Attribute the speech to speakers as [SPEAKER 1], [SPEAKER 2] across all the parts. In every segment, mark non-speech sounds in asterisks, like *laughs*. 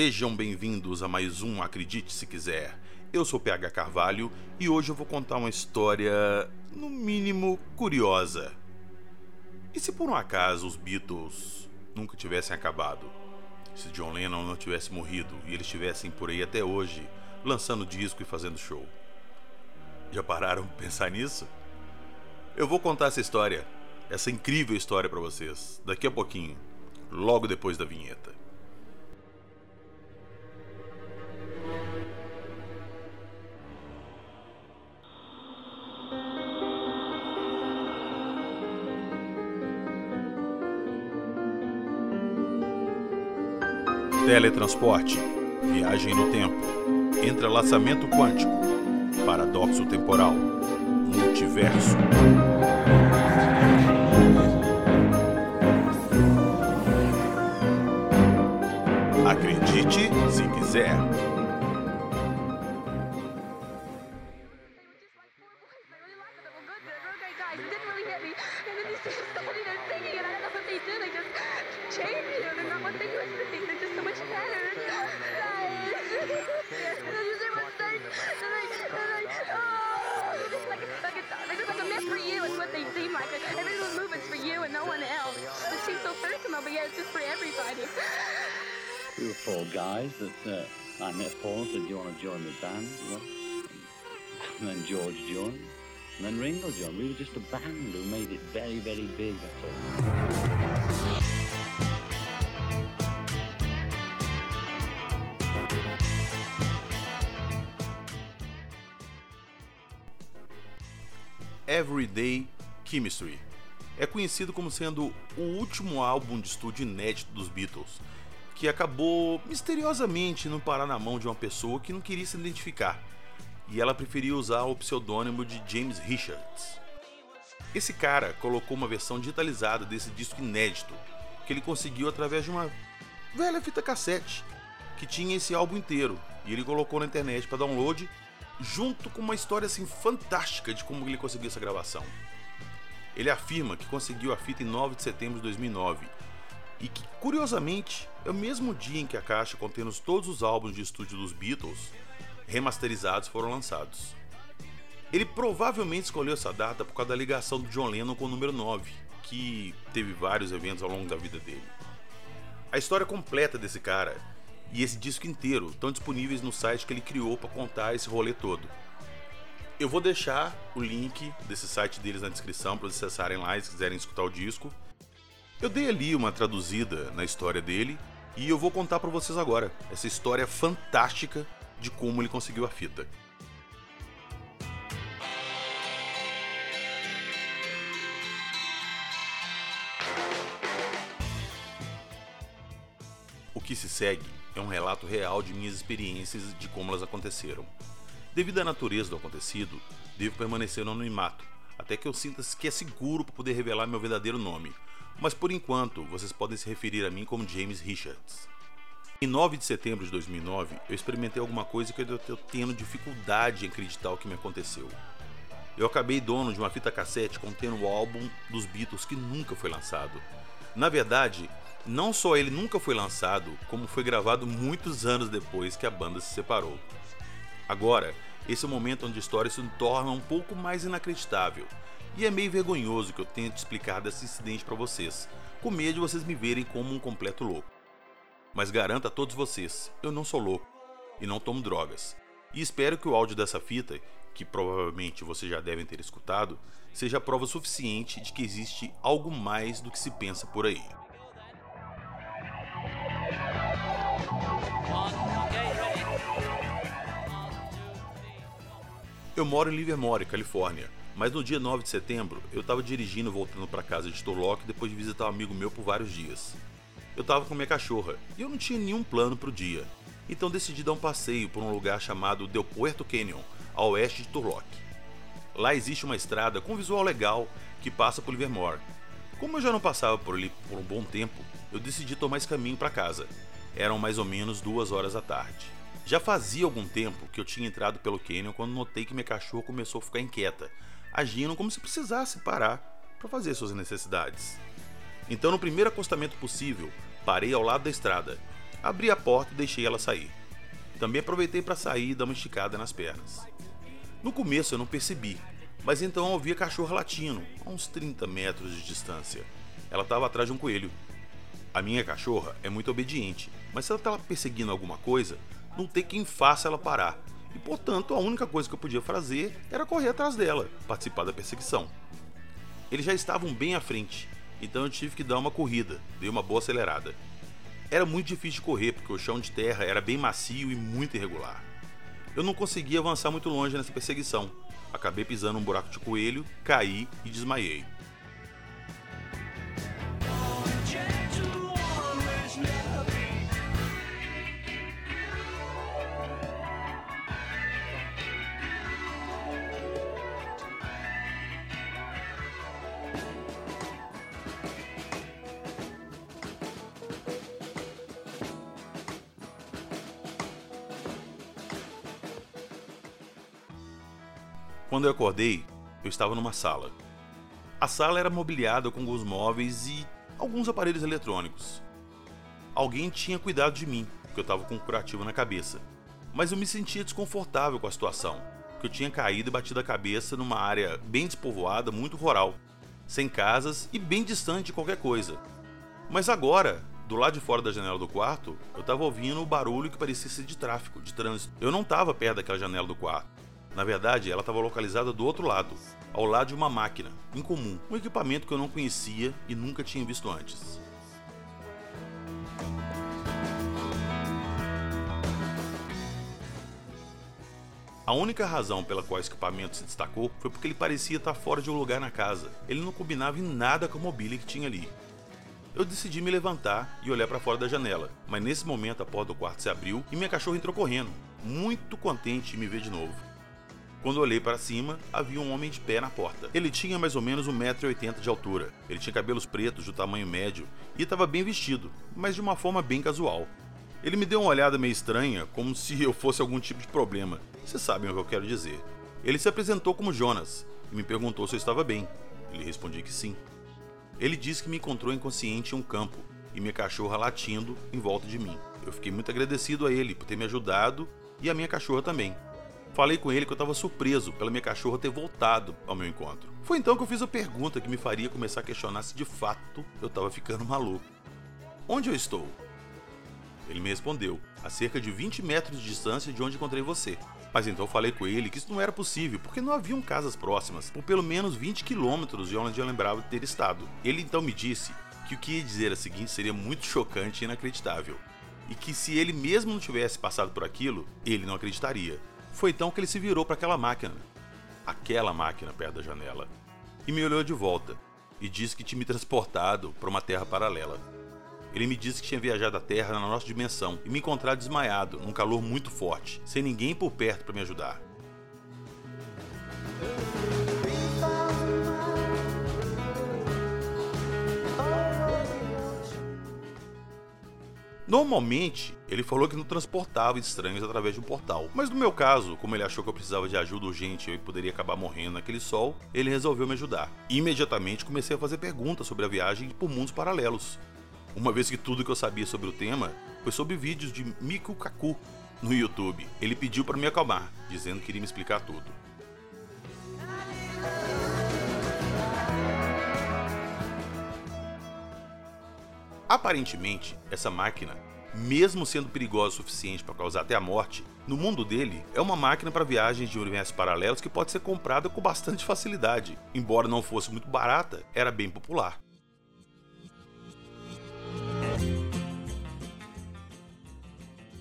[SPEAKER 1] Sejam bem-vindos a mais um Acredite Se Quiser. Eu sou PH Carvalho e hoje eu vou contar uma história, no mínimo, curiosa. E se por um acaso os Beatles nunca tivessem acabado? Se John Lennon não tivesse morrido e eles estivessem por aí até hoje, lançando disco e fazendo show? Já pararam para pensar nisso? Eu vou contar essa história, essa incrível história para vocês, daqui a pouquinho, logo depois da vinheta. Teletransporte, viagem no tempo, entrelaçamento quântico, paradoxo temporal, multiverso. Acredite se quiser.
[SPEAKER 2] Four guys that uh, I met Paul said, Do you want to join the band? And then George joined. And then Ringo joined. We were just a band who made it very, very big.
[SPEAKER 1] Everyday Chemistry. É conhecido como sendo o último álbum de estúdio inédito dos Beatles, que acabou misteriosamente não parar na mão de uma pessoa que não queria se identificar, e ela preferia usar o pseudônimo de James Richards. Esse cara colocou uma versão digitalizada desse disco inédito, que ele conseguiu através de uma velha fita cassete que tinha esse álbum inteiro, e ele colocou na internet para download junto com uma história assim fantástica de como ele conseguiu essa gravação. Ele afirma que conseguiu a fita em 9 de setembro de 2009 e que, curiosamente, é o mesmo dia em que a caixa contendo todos os álbuns de estúdio dos Beatles remasterizados foram lançados. Ele provavelmente escolheu essa data por causa da ligação do John Lennon com o número 9, que teve vários eventos ao longo da vida dele. A história completa desse cara e esse disco inteiro estão disponíveis no site que ele criou para contar esse rolê todo. Eu vou deixar o link desse site deles na descrição para vocês acessarem lá se quiserem escutar o disco. Eu dei ali uma traduzida na história dele e eu vou contar para vocês agora essa história fantástica de como ele conseguiu a fita. O que se segue é um relato real de minhas experiências de como elas aconteceram. Devido à natureza do acontecido, devo permanecer no anonimato, até que eu sinta que é seguro para poder revelar meu verdadeiro nome. Mas por enquanto, vocês podem se referir a mim como James Richards. Em 9 de setembro de 2009, eu experimentei alguma coisa que eu estou tendo dificuldade em acreditar o que me aconteceu. Eu acabei dono de uma fita cassete contendo o álbum dos Beatles que nunca foi lançado. Na verdade, não só ele nunca foi lançado, como foi gravado muitos anos depois que a banda se separou. Agora, esse é o momento onde a história se torna um pouco mais inacreditável. E é meio vergonhoso que eu tente explicar desse incidente para vocês, com medo de vocês me verem como um completo louco. Mas garanto a todos vocês, eu não sou louco e não tomo drogas. E espero que o áudio dessa fita, que provavelmente vocês já devem ter escutado, seja prova suficiente de que existe algo mais do que se pensa por aí. Eu moro em Livermore, Califórnia, mas no dia 9 de setembro eu estava dirigindo voltando para casa de Turlock depois de visitar um amigo meu por vários dias. Eu estava com minha cachorra e eu não tinha nenhum plano para o dia, então decidi dar um passeio por um lugar chamado Del Puerto Canyon, a oeste de Turlock. Lá existe uma estrada com visual legal que passa por Livermore. Como eu já não passava por ali por um bom tempo, eu decidi tomar esse caminho para casa. Eram mais ou menos duas horas da tarde. Já fazia algum tempo que eu tinha entrado pelo canyon quando notei que minha cachorra começou a ficar inquieta, agindo como se precisasse parar para fazer suas necessidades. Então, no primeiro acostamento possível, parei ao lado da estrada Abri a porta e deixei ela sair. Também aproveitei para sair e dar uma esticada nas pernas. No começo eu não percebi, mas então eu ouvi a cachorra latindo, a uns 30 metros de distância. Ela estava atrás de um coelho. A minha cachorra é muito obediente, mas se ela estava perseguindo alguma coisa, não tem quem faça ela parar. E portanto, a única coisa que eu podia fazer era correr atrás dela, participar da perseguição. Eles já estavam bem à frente, então eu tive que dar uma corrida, dei uma boa acelerada. Era muito difícil de correr porque o chão de terra era bem macio e muito irregular. Eu não conseguia avançar muito longe nessa perseguição. Acabei pisando num buraco de coelho, caí e desmaiei. Quando eu acordei, eu estava numa sala. A sala era mobiliada com alguns móveis e alguns aparelhos eletrônicos. Alguém tinha cuidado de mim, porque eu estava com um curativo na cabeça. Mas eu me sentia desconfortável com a situação, porque eu tinha caído e batido a cabeça numa área bem despovoada, muito rural, sem casas e bem distante de qualquer coisa. Mas agora, do lado de fora da janela do quarto, eu estava ouvindo o barulho que parecia ser de tráfego, de trânsito. Eu não estava perto daquela janela do quarto. Na verdade, ela estava localizada do outro lado, ao lado de uma máquina, incomum, um equipamento que eu não conhecia e nunca tinha visto antes. A única razão pela qual esse equipamento se destacou foi porque ele parecia estar fora de um lugar na casa. Ele não combinava em nada com a mobília que tinha ali. Eu decidi me levantar e olhar para fora da janela, mas nesse momento a porta do quarto se abriu e minha cachorra entrou correndo, muito contente em me ver de novo. Quando olhei para cima, havia um homem de pé na porta. Ele tinha mais ou menos 1,80m de altura. Ele tinha cabelos pretos do tamanho médio e estava bem vestido, mas de uma forma bem casual. Ele me deu uma olhada meio estranha, como se eu fosse algum tipo de problema. Vocês sabem o que eu quero dizer. Ele se apresentou como Jonas e me perguntou se eu estava bem. Ele respondi que sim. Ele disse que me encontrou inconsciente em um campo e minha cachorra latindo em volta de mim. Eu fiquei muito agradecido a ele por ter me ajudado e a minha cachorra também. Falei com ele que eu estava surpreso pela minha cachorra ter voltado ao meu encontro. Foi então que eu fiz a pergunta que me faria começar a questionar se de fato eu estava ficando maluco. Onde eu estou? Ele me respondeu, a cerca de 20 metros de distância de onde encontrei você. Mas então falei com ele que isso não era possível, porque não haviam casas próximas, por pelo menos 20 quilômetros de onde eu lembrava ter estado. Ele então me disse que o que ia dizer a seguinte seria muito chocante e inacreditável, e que se ele mesmo não tivesse passado por aquilo, ele não acreditaria. Foi então que ele se virou para aquela máquina, aquela máquina perto da janela, e me olhou de volta e disse que tinha me transportado para uma terra paralela. Ele me disse que tinha viajado a Terra na nossa dimensão e me encontrado desmaiado, num calor muito forte, sem ninguém por perto para me ajudar. Normalmente, ele falou que não transportava estranhos através de um portal. Mas no meu caso, como ele achou que eu precisava de ajuda urgente e poderia acabar morrendo naquele sol, ele resolveu me ajudar. Imediatamente comecei a fazer perguntas sobre a viagem por mundos paralelos. Uma vez que tudo que eu sabia sobre o tema foi sobre vídeos de Miku Kaku no YouTube. Ele pediu para me acalmar, dizendo que iria me explicar tudo. Aparentemente, essa máquina, mesmo sendo perigosa o suficiente para causar até a morte, no mundo dele é uma máquina para viagens de universos paralelos que pode ser comprada com bastante facilidade. Embora não fosse muito barata, era bem popular.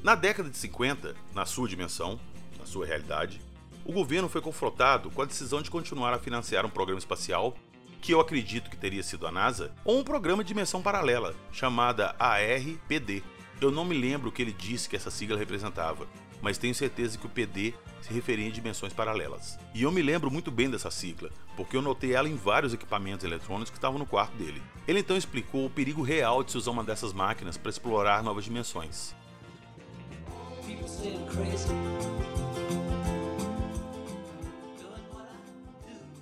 [SPEAKER 1] Na década de 50, na sua dimensão, na sua realidade, o governo foi confrontado com a decisão de continuar a financiar um programa espacial que eu acredito que teria sido a NASA, ou um programa de dimensão paralela, chamada ARPD. Eu não me lembro o que ele disse que essa sigla representava, mas tenho certeza que o PD se referia a dimensões paralelas. E eu me lembro muito bem dessa sigla, porque eu notei ela em vários equipamentos eletrônicos que estavam no quarto dele. Ele então explicou o perigo real de se usar uma dessas máquinas para explorar novas dimensões.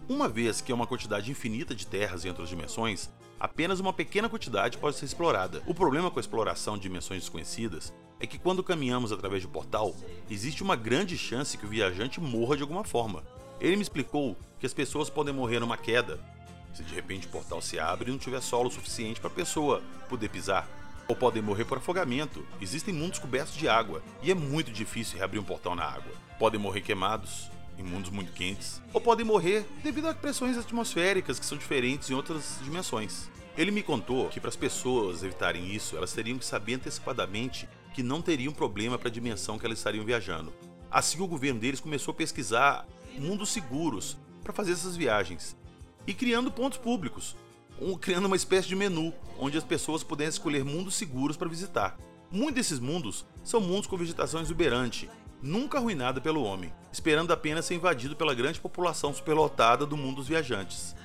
[SPEAKER 1] Uma vez que é uma quantidade infinita de terras entre as dimensões, apenas uma pequena quantidade pode ser explorada. O problema com a exploração de dimensões desconhecidas é que quando caminhamos através do portal, existe uma grande chance que o viajante morra de alguma forma. Ele me explicou que as pessoas podem morrer numa queda, se de repente o portal se abre e não tiver solo suficiente para a pessoa poder pisar. Ou podem morrer por afogamento. Existem mundos cobertos de água e é muito difícil reabrir um portal na água. Podem morrer queimados em mundos muito quentes, ou podem morrer devido a pressões atmosféricas que são diferentes em outras dimensões. Ele me contou que para as pessoas evitarem isso, elas teriam que saber antecipadamente que não teriam problema para a dimensão que elas estariam viajando. Assim, o governo deles começou a pesquisar mundos seguros para fazer essas viagens e criando pontos públicos, um, criando uma espécie de menu onde as pessoas pudessem escolher mundos seguros para visitar. Muitos desses mundos são mundos com vegetação exuberante, nunca arruinada pelo homem, esperando apenas ser invadido pela grande população superlotada do mundo dos viajantes.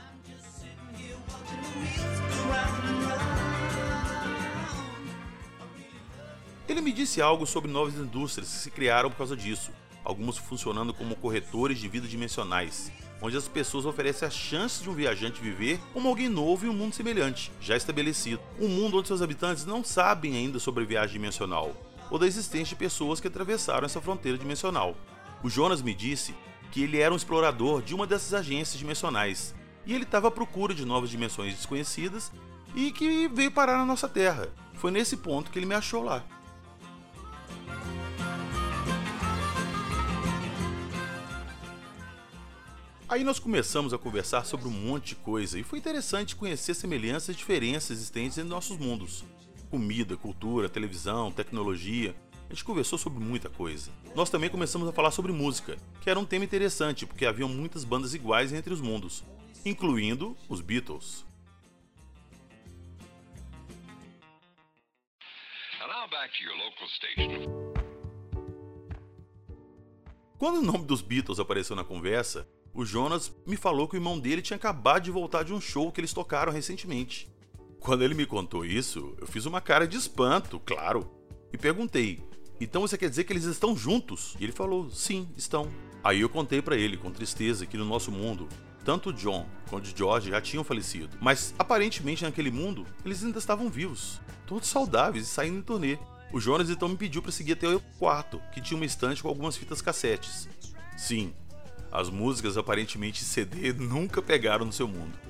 [SPEAKER 1] Ele me disse algo sobre novas indústrias que se criaram por causa disso, algumas funcionando como corretores de vida dimensionais, onde as pessoas oferecem a chance de um viajante viver como alguém novo em um mundo semelhante, já estabelecido. Um mundo onde seus habitantes não sabem ainda sobre viagem dimensional, ou da existência de pessoas que atravessaram essa fronteira dimensional. O Jonas me disse que ele era um explorador de uma dessas agências dimensionais, e ele estava à procura de novas dimensões desconhecidas e que veio parar na nossa Terra. Foi nesse ponto que ele me achou lá. Aí nós começamos a conversar sobre um monte de coisa e foi interessante conhecer semelhanças e diferenças existentes em nossos mundos. Comida, cultura, televisão, tecnologia. A gente conversou sobre muita coisa. Nós também começamos a falar sobre música, que era um tema interessante porque havia muitas bandas iguais entre os mundos, incluindo os Beatles. Quando o nome dos Beatles apareceu na conversa, o Jonas me falou que o irmão dele tinha acabado de voltar de um show que eles tocaram recentemente. Quando ele me contou isso, eu fiz uma cara de espanto, claro, e perguntei: "Então você quer dizer que eles estão juntos?" E ele falou: "Sim, estão." Aí eu contei para ele com tristeza que no nosso mundo, tanto John quanto George já tinham falecido, mas aparentemente naquele mundo eles ainda estavam vivos, todos saudáveis e saindo em turnê. O Jonas então me pediu para seguir até o quarto, que tinha uma estante com algumas fitas cassetes. Sim, as músicas aparentemente CD *laughs* nunca pegaram no seu mundo.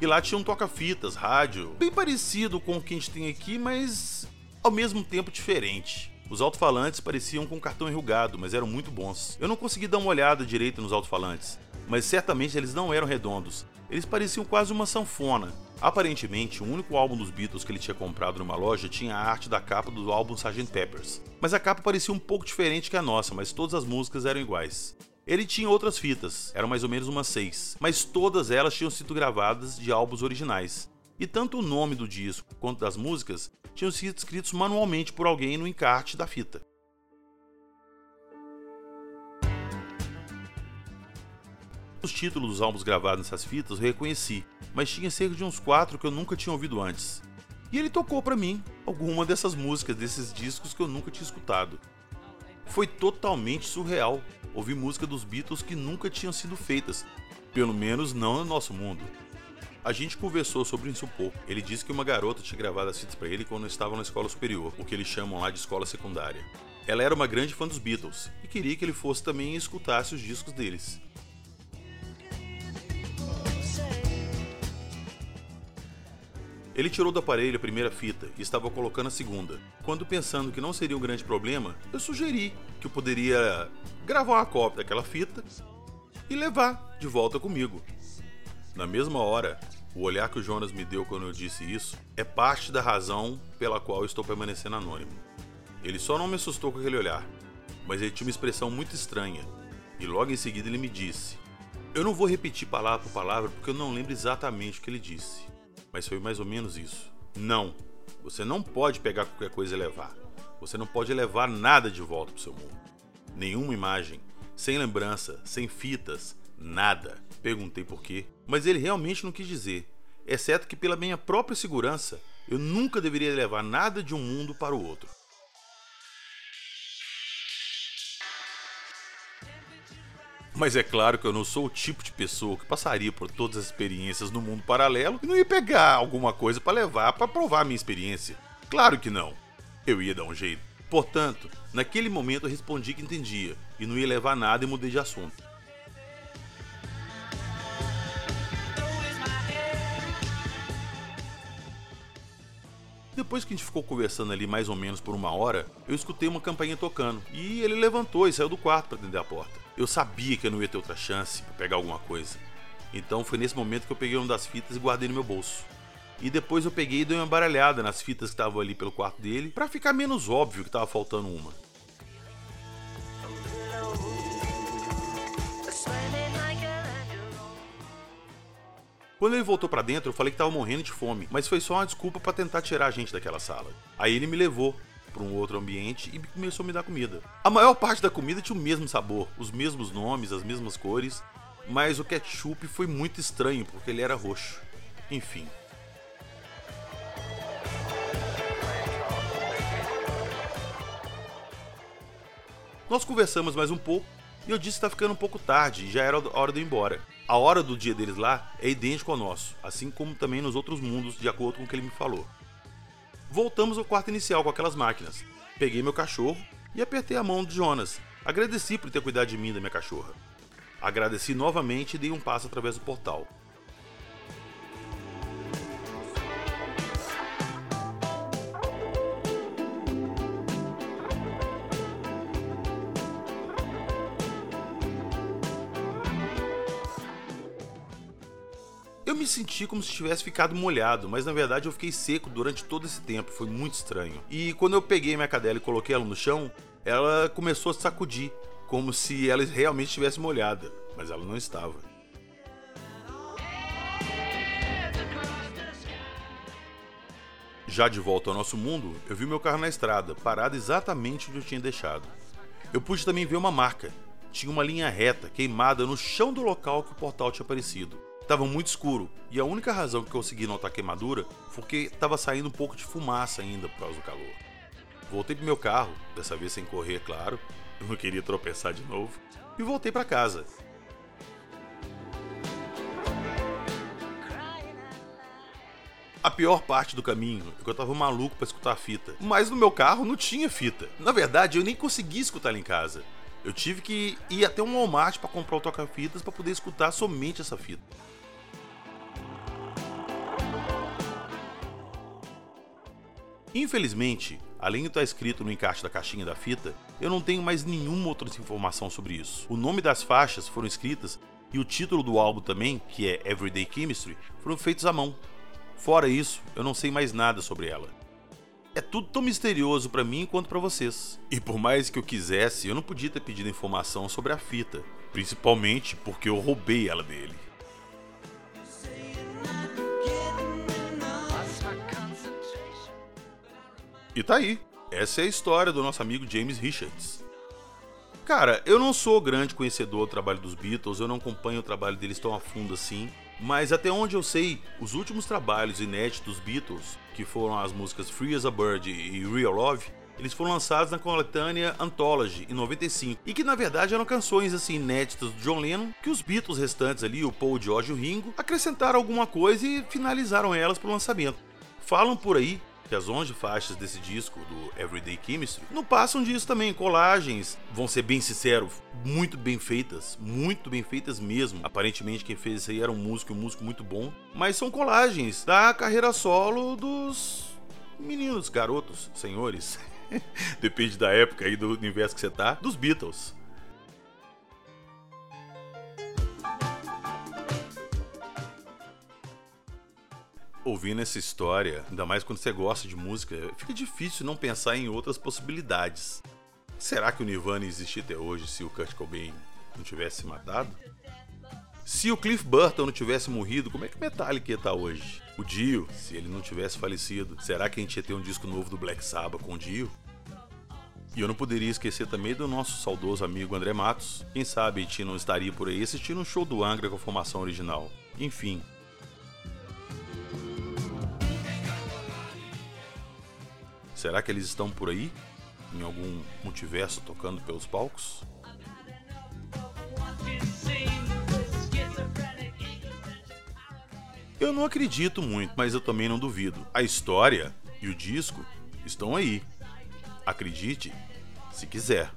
[SPEAKER 1] E lá tinha um toca-fitas, rádio, bem parecido com o que a gente tem aqui, mas ao mesmo tempo diferente. Os alto-falantes pareciam com cartão enrugado, mas eram muito bons. Eu não consegui dar uma olhada direito nos alto-falantes, mas certamente eles não eram redondos. Eles pareciam quase uma sanfona, Aparentemente, o único álbum dos Beatles que ele tinha comprado numa loja tinha a arte da capa do álbum Sgt. Peppers. Mas a capa parecia um pouco diferente que a nossa, mas todas as músicas eram iguais. Ele tinha outras fitas, eram mais ou menos umas seis, mas todas elas tinham sido gravadas de álbuns originais. E tanto o nome do disco quanto das músicas tinham sido escritos manualmente por alguém no encarte da fita. Os títulos dos álbuns gravados nessas fitas eu reconheci, mas tinha cerca de uns quatro que eu nunca tinha ouvido antes. E ele tocou para mim alguma dessas músicas desses discos que eu nunca tinha escutado. Foi totalmente surreal ouvir música dos Beatles que nunca tinham sido feitas, pelo menos não no nosso mundo. A gente conversou sobre isso um pouco. Ele disse que uma garota tinha gravado as fitas para ele quando estava na escola superior, o que eles chamam lá de escola secundária. Ela era uma grande fã dos Beatles e queria que ele fosse também e escutasse os discos deles. Ele tirou do aparelho a primeira fita e estava colocando a segunda. Quando pensando que não seria um grande problema, eu sugeri que eu poderia gravar uma cópia daquela fita e levar de volta comigo. Na mesma hora, o olhar que o Jonas me deu quando eu disse isso é parte da razão pela qual estou permanecendo anônimo. Ele só não me assustou com aquele olhar, mas ele tinha uma expressão muito estranha. E logo em seguida ele me disse: Eu não vou repetir palavra por palavra porque eu não lembro exatamente o que ele disse mas foi mais ou menos isso. Não, você não pode pegar qualquer coisa e levar. Você não pode levar nada de volta para o seu mundo. Nenhuma imagem, sem lembrança, sem fitas, nada. Perguntei por quê, mas ele realmente não quis dizer, exceto que pela minha própria segurança, eu nunca deveria levar nada de um mundo para o outro. Mas é claro que eu não sou o tipo de pessoa que passaria por todas as experiências no mundo paralelo e não ia pegar alguma coisa para levar para provar a minha experiência. Claro que não. Eu ia dar um jeito. Portanto, naquele momento eu respondi que entendia e não ia levar nada e mudei de assunto. Depois que a gente ficou conversando ali mais ou menos por uma hora, eu escutei uma campainha tocando e ele levantou e saiu do quarto para atender a porta. Eu sabia que eu não ia ter outra chance para pegar alguma coisa. Então foi nesse momento que eu peguei uma das fitas e guardei no meu bolso. E depois eu peguei e dei uma baralhada nas fitas que estavam ali pelo quarto dele, para ficar menos óbvio que estava faltando uma. Quando ele voltou para dentro, eu falei que tava morrendo de fome, mas foi só uma desculpa para tentar tirar a gente daquela sala. Aí ele me levou para um outro ambiente e começou a me dar comida. A maior parte da comida tinha o mesmo sabor, os mesmos nomes, as mesmas cores, mas o ketchup foi muito estranho porque ele era roxo. Enfim. Nós conversamos mais um pouco e eu disse que tá ficando um pouco tarde e já era hora de ir embora. A hora do dia deles lá é idêntico ao nosso, assim como também nos outros mundos, de acordo com o que ele me falou. Voltamos ao quarto inicial com aquelas máquinas. Peguei meu cachorro e apertei a mão de Jonas. Agradeci por ter cuidado de mim e da minha cachorra. Agradeci novamente e dei um passo através do portal. Senti como se tivesse ficado molhado, mas na verdade eu fiquei seco durante todo esse tempo, foi muito estranho. E quando eu peguei minha cadela e coloquei ela no chão, ela começou a sacudir, como se ela realmente estivesse molhada, mas ela não estava. Já de volta ao nosso mundo, eu vi meu carro na estrada, parado exatamente onde eu tinha deixado. Eu pude também ver uma marca. Tinha uma linha reta, queimada no chão do local que o portal tinha aparecido. Estava muito escuro e a única razão que consegui notar queimadura foi que estava saindo um pouco de fumaça ainda por causa do calor. Voltei pro meu carro, dessa vez sem correr, claro, eu não queria tropeçar de novo, e voltei para casa. A pior parte do caminho é que eu tava maluco para escutar a fita, mas no meu carro não tinha fita. Na verdade, eu nem consegui escutar ela em casa. Eu tive que ir até um Walmart para comprar o toca-fitas para poder escutar somente essa fita. Infelizmente, além de estar escrito no encaixe da caixinha da fita, eu não tenho mais nenhuma outra informação sobre isso. O nome das faixas foram escritas e o título do álbum também, que é Everyday Chemistry, foram feitos à mão. Fora isso, eu não sei mais nada sobre ela. É tudo tão misterioso para mim quanto para vocês. E por mais que eu quisesse, eu não podia ter pedido informação sobre a fita, principalmente porque eu roubei ela dele. E tá aí. Essa é a história do nosso amigo James Richards. Cara, eu não sou grande conhecedor do trabalho dos Beatles, eu não acompanho o trabalho deles tão a fundo assim, mas até onde eu sei, os últimos trabalhos inéditos dos Beatles, que foram as músicas Free as a Bird e Real Love, eles foram lançados na coletânea Anthology em 95 e que na verdade eram canções assim inéditas do John Lennon que os Beatles restantes ali, o Paul, George e o Ringo, acrescentaram alguma coisa e finalizaram elas para o lançamento. Falam por aí que as 11 faixas desse disco, do Everyday Chemistry, não passam disso também. Colagens, vão ser bem sinceros, muito bem feitas, muito bem feitas mesmo. Aparentemente, quem fez isso aí era um músico, um músico muito bom. Mas são colagens da carreira solo dos meninos, garotos, senhores. *laughs* Depende da época aí do universo que você tá, dos Beatles. Ouvindo essa história, ainda mais quando você gosta de música, fica difícil não pensar em outras possibilidades. Será que o Nirvana existia até hoje se o Kurt Cobain não tivesse se matado? Se o Cliff Burton não tivesse morrido, como é que o Metallica ia estar hoje? O Dio, se ele não tivesse falecido, será que a gente ia ter um disco novo do Black Sabbath com o Dio? E eu não poderia esquecer também do nosso saudoso amigo André Matos. Quem sabe a gente não estaria por aí assistindo um show do Angra com a formação original. Enfim, Será que eles estão por aí? Em algum multiverso tocando pelos palcos? Eu não acredito muito, mas eu também não duvido. A história e o disco estão aí. Acredite se quiser.